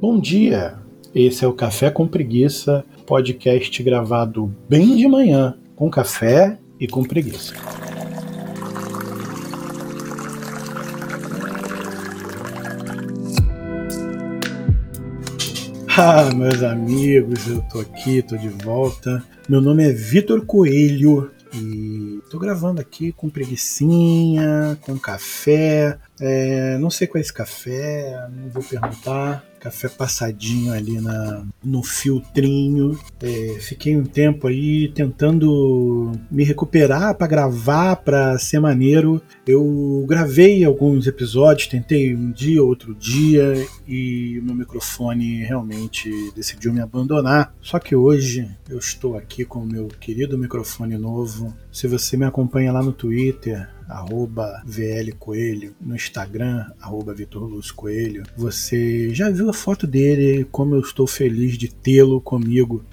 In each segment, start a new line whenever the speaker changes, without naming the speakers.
Bom dia! Esse é o Café com Preguiça, podcast gravado bem de manhã, com café e com preguiça. Ah, meus amigos, eu tô aqui, tô de volta. Meu nome é Vitor Coelho e tô gravando aqui com preguiçinha, com café. É, não sei qual é esse café, não vou perguntar café passadinho ali na, no filtrinho. É, fiquei um tempo aí tentando me recuperar para gravar, para ser maneiro. Eu gravei alguns episódios, tentei um dia, outro dia, e o meu microfone realmente decidiu me abandonar. Só que hoje eu estou aqui com o meu querido microfone novo. Se você me acompanha lá no Twitter, arroba VL Coelho, no Instagram, arroba Vitor Luz Coelho. Você já viu a foto dele, como eu estou feliz de tê-lo comigo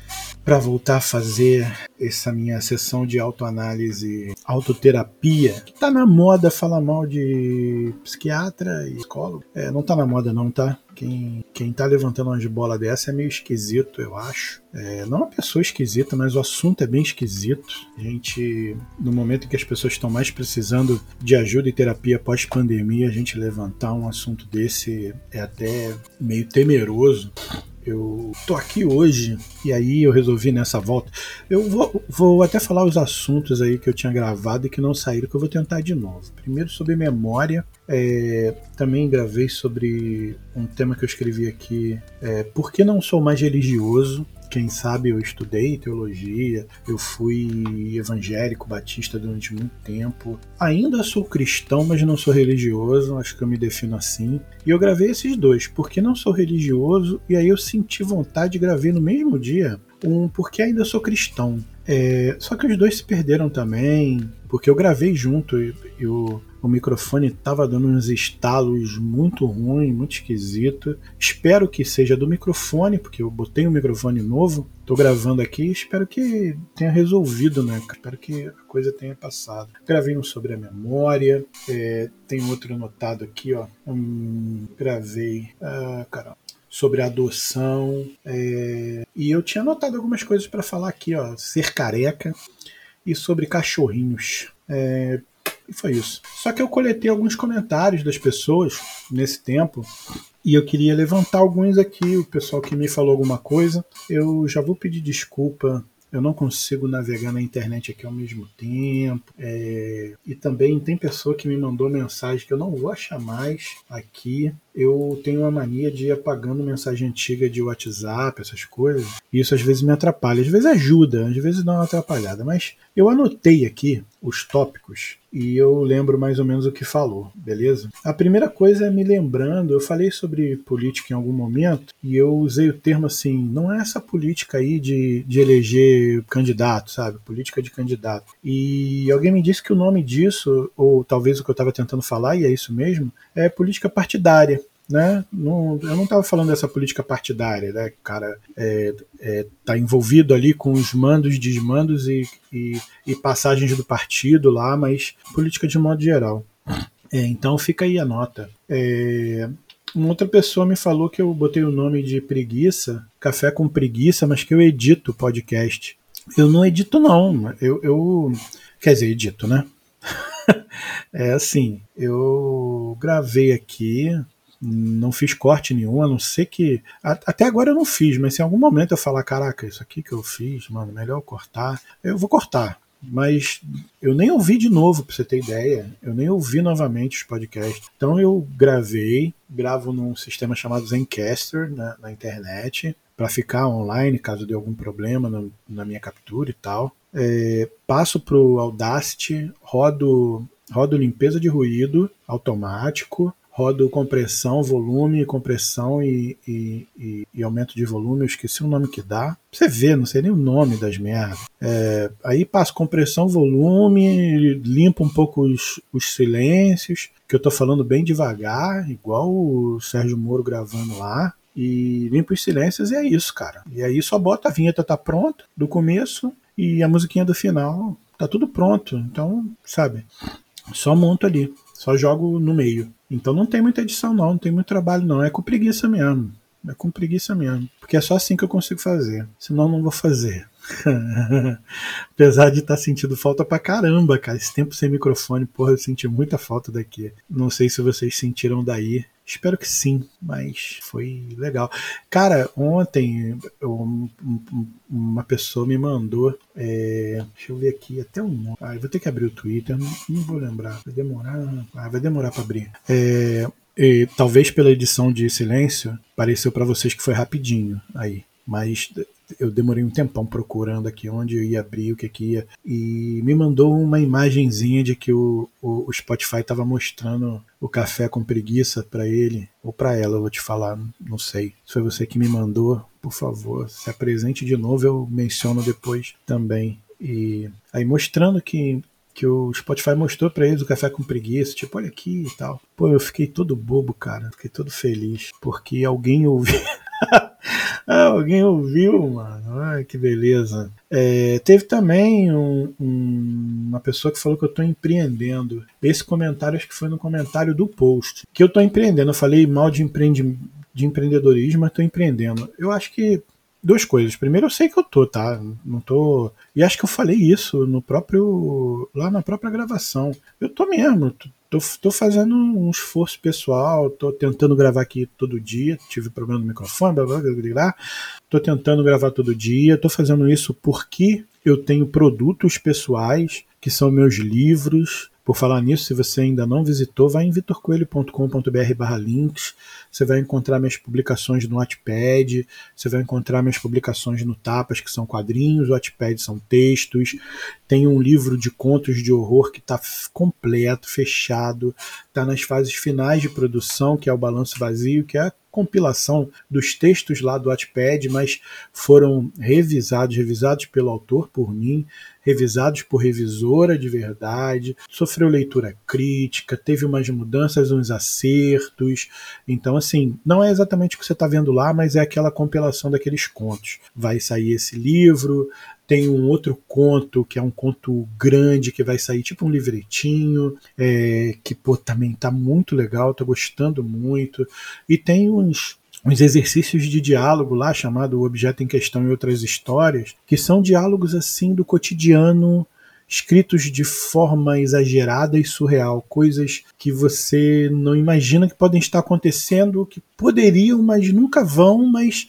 para voltar a fazer essa minha sessão de autoanálise, autoterapia, tá na moda falar mal de psiquiatra e psicólogo. É, não tá na moda não, tá? Quem, quem tá levantando uma de bola dessa é meio esquisito, eu acho. É, não uma pessoa esquisita, mas o assunto é bem esquisito. A gente, no momento em que as pessoas estão mais precisando de ajuda e terapia pós-pandemia, a gente levantar um assunto desse é até meio temeroso eu tô aqui hoje e aí eu resolvi nessa volta. Eu vou, vou, até falar os assuntos aí que eu tinha gravado e que não saíram, que eu vou tentar de novo. Primeiro sobre memória. É, também gravei sobre um tema que eu escrevi aqui. É, Por que não sou mais religioso? Quem sabe eu estudei teologia, eu fui evangélico batista durante muito tempo. Ainda sou cristão, mas não sou religioso, acho que eu me defino assim. E eu gravei esses dois, porque não sou religioso, e aí eu senti vontade de gravar no mesmo dia um porque ainda sou cristão. É, só que os dois se perderam também, porque eu gravei junto e, e o, o microfone estava dando uns estalos muito ruins, muito esquisito. Espero que seja do microfone, porque eu botei um microfone novo, estou gravando aqui, espero que tenha resolvido, né? Espero que a coisa tenha passado. Gravei um sobre a memória, é, tem outro anotado aqui, ó. Um, gravei. Ah, caramba sobre adoção. É, e eu tinha anotado algumas coisas para falar aqui, ó, ser careca e sobre cachorrinhos. É, e foi isso. Só que eu coletei alguns comentários das pessoas nesse tempo e eu queria levantar alguns aqui. O pessoal que me falou alguma coisa, eu já vou pedir desculpa eu não consigo navegar na internet aqui ao mesmo tempo. É, e também tem pessoa que me mandou mensagem que eu não vou achar mais aqui eu tenho uma mania de ir apagando mensagem antiga de WhatsApp, essas coisas. E isso às vezes me atrapalha. Às vezes ajuda, às vezes dá uma atrapalhada. Mas eu anotei aqui os tópicos e eu lembro mais ou menos o que falou, beleza? A primeira coisa é me lembrando, eu falei sobre política em algum momento e eu usei o termo assim, não é essa política aí de, de eleger candidato, sabe? Política de candidato. E alguém me disse que o nome disso, ou talvez o que eu estava tentando falar, e é isso mesmo, é política partidária né? Não, eu não estava falando dessa política partidária, né? O cara é, é, tá envolvido ali com os mandos, desmandos e, e, e, passagens do partido lá, mas política de modo geral. É, então fica aí a nota. É, uma outra pessoa me falou que eu botei o nome de preguiça, café com preguiça, mas que eu edito podcast. Eu não edito não, eu, eu quer dizer, edito, né? é assim, eu gravei aqui não fiz corte nenhum, a não ser que. Até agora eu não fiz, mas se em algum momento eu falar, caraca, isso aqui que eu fiz, mano, melhor cortar, eu vou cortar. Mas eu nem ouvi de novo, pra você ter ideia. Eu nem ouvi novamente os podcasts. Então eu gravei, gravo num sistema chamado Zencaster na, na internet, para ficar online caso dê algum problema no, na minha captura e tal. É, passo pro Audacity, rodo, rodo limpeza de ruído automático, rodo compressão, volume, compressão e, e, e, e, aumento de volume, eu esqueci o nome que dá. Você vê, não sei nem o nome das merdas. É, aí passo compressão, volume, limpo um pouco os, os silêncios, que eu tô falando bem devagar, igual o Sérgio Moro gravando lá. E limpo os silêncios e é isso, cara. E aí só bota a vinheta tá pronta do começo e a musiquinha do final. Tá tudo pronto. Então, sabe? Só monto ali. Só jogo no meio. Então não tem muita edição não, não tem muito trabalho não, é com preguiça mesmo. É com preguiça mesmo. Porque é só assim que eu consigo fazer. Senão não vou fazer. Apesar de estar tá sentindo falta pra caramba, cara. Esse tempo sem microfone, porra, eu senti muita falta daqui. Não sei se vocês sentiram daí. Espero que sim, mas foi legal. Cara, ontem eu, uma pessoa me mandou. É, deixa eu ver aqui, até um. Ah, eu vou ter que abrir o Twitter, não, não vou lembrar. Vai demorar. Ah, vai demorar para abrir. É, e, talvez pela edição de silêncio, pareceu para vocês que foi rapidinho aí. Mas eu demorei um tempão procurando aqui onde eu ia abrir, o que que ia. E me mandou uma imagenzinha de que o, o, o Spotify estava mostrando o café com preguiça para ele, ou para ela, eu vou te falar, não sei. Se foi você que me mandou, por favor, se apresente de novo, eu menciono depois também. E aí mostrando que que o Spotify mostrou para eles o café com preguiça, tipo, olha aqui e tal. Pô, eu fiquei todo bobo, cara, fiquei todo feliz, porque alguém ouviu. Ah, alguém ouviu, mano. Ai, que beleza. É, teve também um, um, uma pessoa que falou que eu estou empreendendo. Esse comentário acho que foi no comentário do post. Que eu estou empreendendo. Eu falei mal de, empreende, de empreendedorismo, mas estou empreendendo. Eu acho que duas coisas. Primeiro, eu sei que eu tô, tá? Não tô. E acho que eu falei isso no próprio. lá na própria gravação. Eu tô mesmo. Tô, tô fazendo um esforço pessoal, tô tentando gravar aqui todo dia. Tive problema no microfone, blá blá blá blá. Tô tentando gravar todo dia. Tô fazendo isso porque eu tenho produtos pessoais, que são meus livros, por falar nisso, se você ainda não visitou, vai em vitorcoelho.com.br links, você vai encontrar minhas publicações no Wattpad, você vai encontrar minhas publicações no Tapas, que são quadrinhos, o Wattpad são textos, tem um livro de contos de horror que está completo, fechado, está nas fases finais de produção, que é o Balanço Vazio, que é a compilação dos textos lá do Wattpad, mas foram revisados, revisados pelo autor, por mim, revisados por revisora de verdade, sofreu leitura crítica, teve umas mudanças, uns acertos. Então, assim, não é exatamente o que você está vendo lá, mas é aquela compilação daqueles contos. Vai sair esse livro, tem um outro conto, que é um conto grande, que vai sair tipo um livretinho, é, que pô, também tá muito legal, tô gostando muito. E tem uns uns exercícios de diálogo lá, chamado Objeto em Questão e Outras Histórias, que são diálogos assim do cotidiano, escritos de forma exagerada e surreal, coisas que você não imagina que podem estar acontecendo, que poderiam, mas nunca vão, mas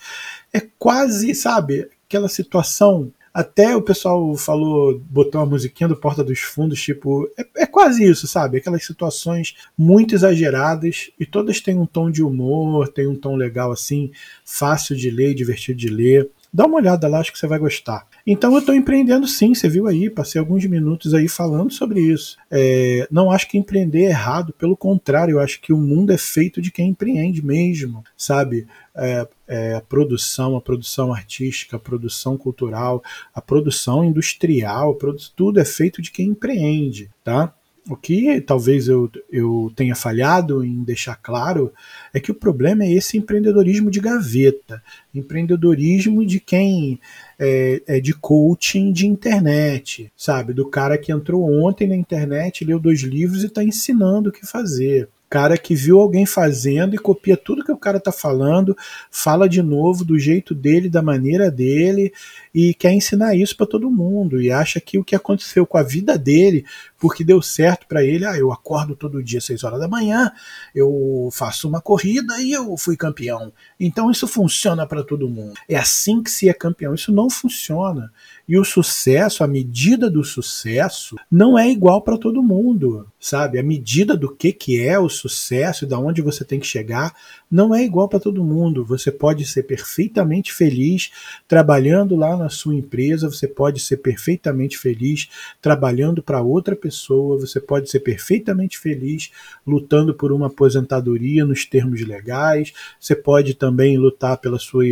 é quase, sabe, aquela situação até o pessoal falou, botou uma musiquinha do Porta dos Fundos, tipo, é, é, quase isso, sabe? Aquelas situações muito exageradas e todas têm um tom de humor, tem um tom legal assim, fácil de ler, divertido de ler. Dá uma olhada lá, acho que você vai gostar. Então eu estou empreendendo sim, você viu aí, passei alguns minutos aí falando sobre isso. É, não acho que empreender é errado, pelo contrário, eu acho que o mundo é feito de quem empreende mesmo, sabe? É, é, a produção, a produção artística, a produção cultural, a produção industrial, tudo é feito de quem empreende, tá? O que talvez eu, eu tenha falhado em deixar claro é que o problema é esse empreendedorismo de gaveta, empreendedorismo de quem é, é, de coaching de internet, sabe? Do cara que entrou ontem na internet, leu dois livros e está ensinando o que fazer cara que viu alguém fazendo e copia tudo que o cara tá falando, fala de novo do jeito dele, da maneira dele e quer ensinar isso para todo mundo e acha que o que aconteceu com a vida dele, porque deu certo para ele, ah, eu acordo todo dia às 6 horas da manhã, eu faço uma corrida e eu fui campeão. Então isso funciona para todo mundo. É assim que se é campeão. Isso não funciona. E o sucesso, a medida do sucesso, não é igual para todo mundo, sabe? A medida do que, que é o sucesso e da onde você tem que chegar não é igual para todo mundo. Você pode ser perfeitamente feliz trabalhando lá na sua empresa, você pode ser perfeitamente feliz trabalhando para outra pessoa, você pode ser perfeitamente feliz lutando por uma aposentadoria nos termos legais, você pode também lutar pela sua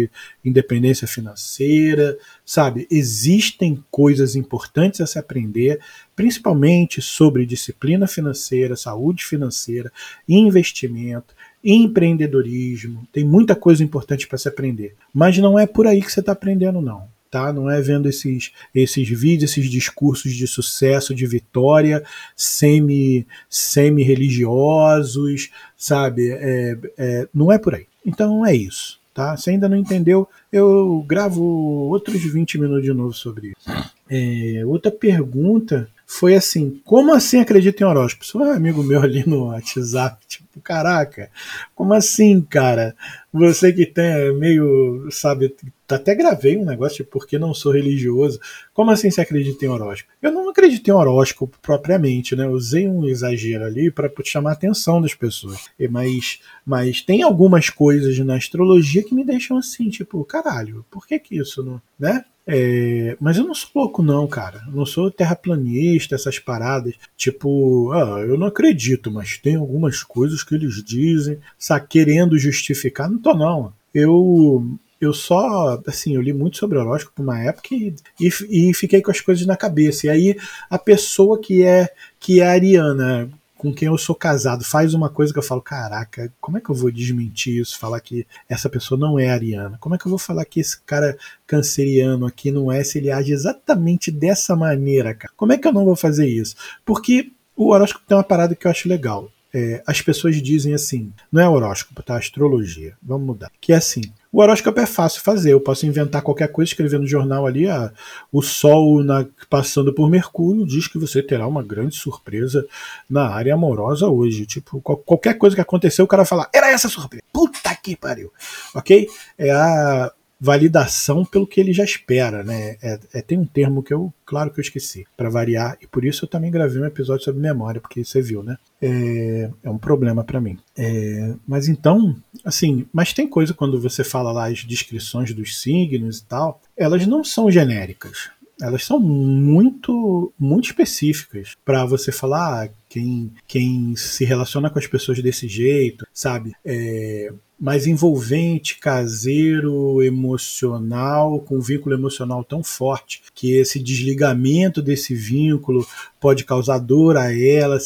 independência financeira, sabe? Existem coisas importantes a se aprender, principalmente sobre disciplina financeira, saúde financeira, investimento, empreendedorismo. Tem muita coisa importante para se aprender, mas não é por aí que você está aprendendo, não. Tá? Não é vendo esses, esses vídeos, esses discursos de sucesso, de vitória, semi, semi-religiosos, sabe? É, é, não é por aí. Então é isso tá? Se ainda não entendeu, eu gravo outros 20 minutos de novo sobre isso. É, outra pergunta foi assim: como assim acredita em horóscopo? Isso um amigo meu ali no WhatsApp, tipo, caraca, como assim, cara? Você que tem meio, sabe, até gravei um negócio de porque não sou religioso. Como assim você acredita em horóscopo? Eu não acredito em horóscopo propriamente, né? Usei um exagero ali para chamar a atenção das pessoas. Mas, mas tem algumas coisas na astrologia que me deixam assim, tipo, caralho, por que que isso não, né? É, mas eu não sou louco, não, cara. Eu não sou terraplanista, essas paradas. Tipo, ah, eu não acredito, mas tem algumas coisas que eles dizem, sabe, querendo justificar. Não tô, não. Eu. Eu só, assim, eu li muito sobre horóscopo uma época e, e, e fiquei com as coisas na cabeça. E aí a pessoa que é que é ariana com quem eu sou casado faz uma coisa que eu falo, caraca, como é que eu vou desmentir isso, falar que essa pessoa não é ariana? Como é que eu vou falar que esse cara canceriano aqui não é se ele age exatamente dessa maneira, cara? Como é que eu não vou fazer isso? Porque o horóscopo tem uma parada que eu acho legal. É, as pessoas dizem assim, não é horóscopo, tá? Astrologia. Vamos mudar. Que é assim, o horóscopo é fácil fazer. Eu posso inventar qualquer coisa, escrever no jornal ali, ah, o Sol na, passando por Mercúrio diz que você terá uma grande surpresa na área amorosa hoje. Tipo, qual, qualquer coisa que aconteceu, o cara fala, era essa surpresa. Puta que pariu. Ok? É a validação pelo que ele já espera, né? É, é, tem um termo que eu, claro que eu esqueci, para variar, e por isso eu também gravei um episódio sobre memória, porque você viu, né? É, é um problema para mim. É, mas então, assim, mas tem coisa quando você fala lá as descrições dos signos e tal, elas não são genéricas elas são muito muito específicas para você falar ah, quem, quem se relaciona com as pessoas desse jeito, sabe? É, mais envolvente, caseiro, emocional, com um vínculo emocional tão forte que esse desligamento desse vínculo pode causar dor a ela,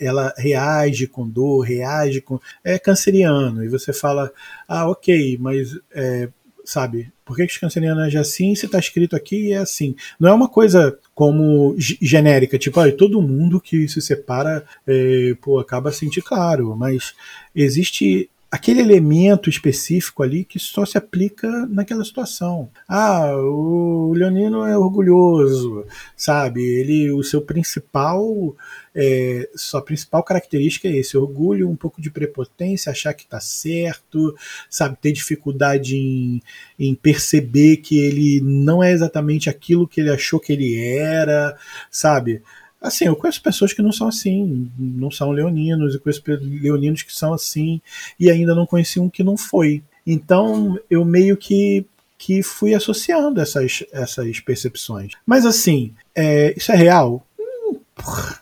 ela reage com dor, reage com. É canceriano. E você fala, ah, ok, mas é, sabe? Por que, que os cancerianos é assim se está escrito aqui e é assim? Não é uma coisa como genérica, tipo, ah, todo mundo que se separa é, pô, acaba sentir claro, mas existe aquele elemento específico ali que só se aplica naquela situação. Ah, o Leonino é orgulhoso, sabe? Ele, o seu principal, é, sua principal característica é esse orgulho, um pouco de prepotência, achar que está certo, sabe? Ter dificuldade em, em perceber que ele não é exatamente aquilo que ele achou que ele era, sabe? Assim, eu conheço pessoas que não são assim, não são leoninos, eu conheço leoninos que são assim, e ainda não conheci um que não foi. Então, eu meio que, que fui associando essas, essas percepções. Mas, assim, é, isso é real? Hum,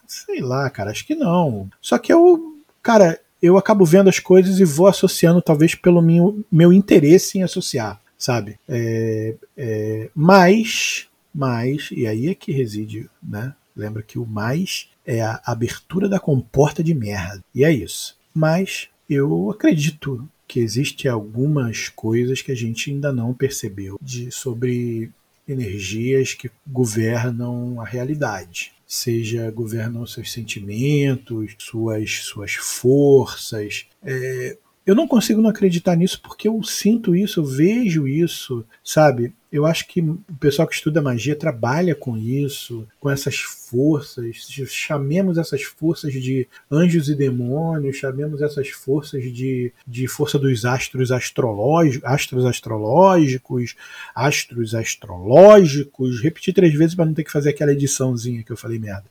sei lá, cara, acho que não. Só que eu, cara, eu acabo vendo as coisas e vou associando, talvez pelo meu, meu interesse em associar, sabe? É, é, mas, mas, e aí é que reside, né? Lembra que o mais é a abertura da comporta de merda. E é isso. Mas eu acredito que existem algumas coisas que a gente ainda não percebeu de, sobre energias que governam a realidade. Seja governam seus sentimentos, suas, suas forças. É, eu não consigo não acreditar nisso porque eu sinto isso, eu vejo isso, sabe? Eu acho que o pessoal que estuda magia trabalha com isso, com essas forças. Chamemos essas forças de anjos e demônios, chamemos essas forças de, de força dos astros astrológicos, astros astrológicos, astros astrológicos. Repetir três vezes para não ter que fazer aquela ediçãozinha que eu falei merda.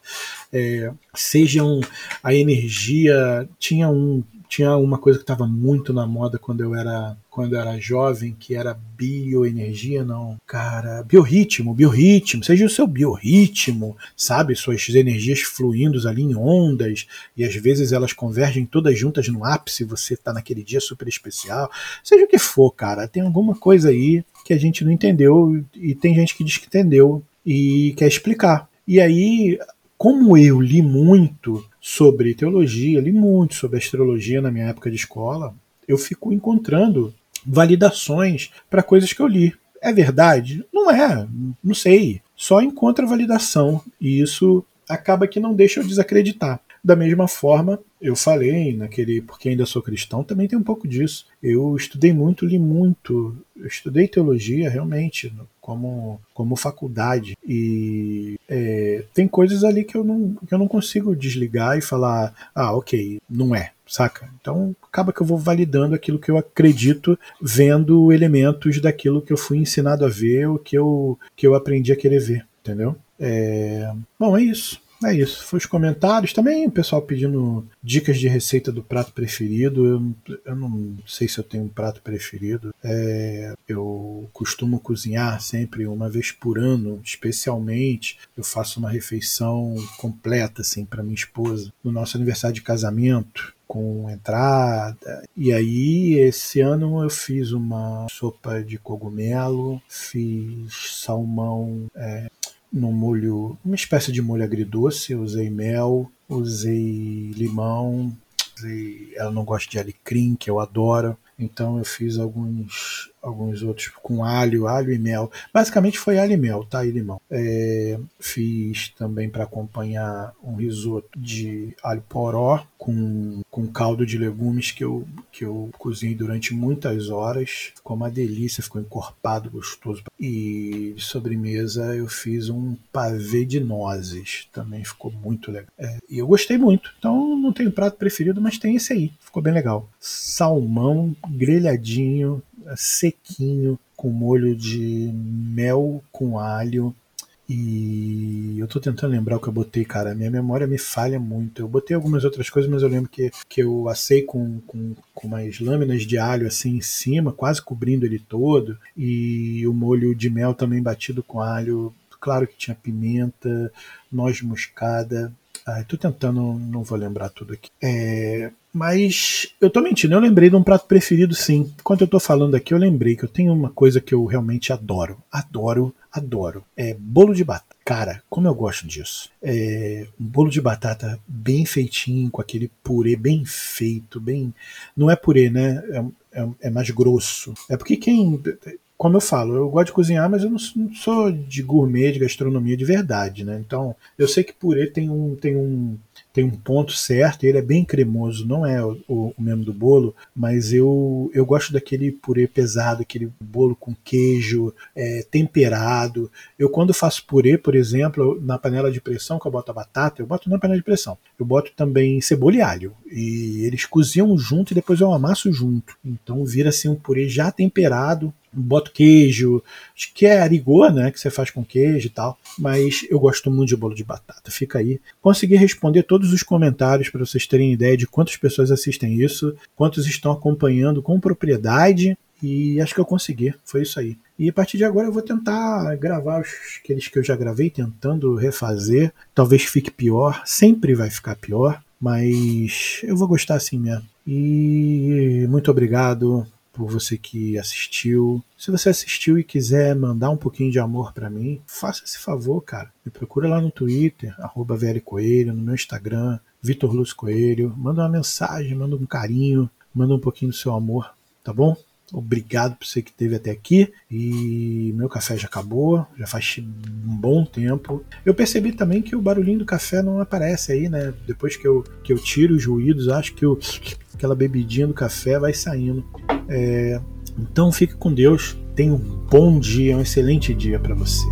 É, sejam a energia. Tinha um tinha uma coisa que estava muito na moda quando eu era quando eu era jovem, que era bioenergia, não, cara, biorritmo, biorritmo, seja o seu biorritmo, sabe, suas energias fluindo ali em ondas, e às vezes elas convergem todas juntas no ápice, você tá naquele dia super especial, seja o que for, cara, tem alguma coisa aí que a gente não entendeu, e tem gente que diz que entendeu e quer explicar. E aí, como eu li muito sobre teologia, li muito sobre astrologia na minha época de escola, eu fico encontrando validações para coisas que eu li. É verdade? Não é, não sei. Só encontra validação e isso acaba que não deixa eu desacreditar. Da mesma forma, eu falei naquele Porque Ainda Sou Cristão, também tem um pouco disso. Eu estudei muito, li muito, eu estudei teologia realmente, como, como faculdade. E é, tem coisas ali que eu, não, que eu não consigo desligar e falar, ah, ok, não é, saca? Então acaba que eu vou validando aquilo que eu acredito, vendo elementos daquilo que eu fui ensinado a ver, o que eu, que eu aprendi a querer ver, entendeu? É, bom, é isso. É isso. Foi os comentários. Também o pessoal pedindo dicas de receita do prato preferido. Eu, eu não sei se eu tenho um prato preferido. É, eu costumo cozinhar sempre uma vez por ano, especialmente. Eu faço uma refeição completa assim para minha esposa no nosso aniversário de casamento com entrada. E aí, esse ano eu fiz uma sopa de cogumelo, fiz salmão é, no molho, uma espécie de molho agridoce. usei mel, usei limão, usei, ela não gosta de alecrim, que eu adoro. Então eu fiz alguns alguns outros com alho, alho e mel. Basicamente foi alho e mel, tá? E limão. É, fiz também para acompanhar um risoto de alho poró com, com caldo de legumes que eu, que eu cozinhei durante muitas horas. Ficou uma delícia, ficou encorpado, gostoso. E de sobremesa eu fiz um pavê de nozes, também ficou muito legal. É, e eu gostei muito. Então não tenho prato preferido, mas tem esse aí, ficou bem legal. Salmão grelhadinho sequinho, com molho de mel com alho. E eu tô tentando lembrar o que eu botei, cara. Minha memória me falha muito. Eu botei algumas outras coisas, mas eu lembro que, que eu assei com, com, com umas lâminas de alho assim em cima, quase cobrindo ele todo. E o molho de mel também batido com alho. Claro que tinha pimenta, noz moscada. Ah, tô tentando, não vou lembrar tudo aqui. É, mas eu tô mentindo, eu lembrei de um prato preferido sim. Enquanto eu tô falando aqui, eu lembrei que eu tenho uma coisa que eu realmente adoro. Adoro, adoro. É bolo de batata. Cara, como eu gosto disso. É um bolo de batata bem feitinho, com aquele purê bem feito, bem. Não é purê, né? É, é, é mais grosso. É porque quem como eu falo, eu gosto de cozinhar, mas eu não, sou de gourmet, de gastronomia de verdade, né? Então, eu sei que purê tem um, tem um, tem um ponto certo, ele é bem cremoso, não é o, o, mesmo do bolo, mas eu, eu gosto daquele purê pesado, aquele bolo com queijo, é, temperado. Eu quando faço purê, por exemplo, na panela de pressão que eu boto a batata, eu boto na panela de pressão. Eu boto também cebola e alho. E eles cozinham junto e depois eu amasso junto. Então vira assim um purê já temperado, boto queijo, acho que é arigô, né, que você faz com queijo e tal, mas eu gosto muito de bolo de batata, fica aí. Consegui responder todos os comentários para vocês terem ideia de quantas pessoas assistem isso, quantos estão acompanhando com propriedade, e acho que eu consegui, foi isso aí. E a partir de agora eu vou tentar gravar os, aqueles que eu já gravei, tentando refazer. Talvez fique pior, sempre vai ficar pior, mas eu vou gostar assim mesmo. E muito obrigado por você que assistiu. Se você assistiu e quiser mandar um pouquinho de amor para mim, faça esse favor, cara. Me procura lá no Twitter, arroba Coelho, no meu Instagram, Vitor Luz Coelho. Manda uma mensagem, manda um carinho, manda um pouquinho do seu amor, tá bom? Obrigado por você que esteve até aqui. E meu café já acabou, já faz um bom tempo. Eu percebi também que o barulhinho do café não aparece aí, né? Depois que eu, que eu tiro os ruídos, acho que o, aquela bebidinha do café vai saindo. É, então fique com Deus. Tenha um bom dia, um excelente dia para você.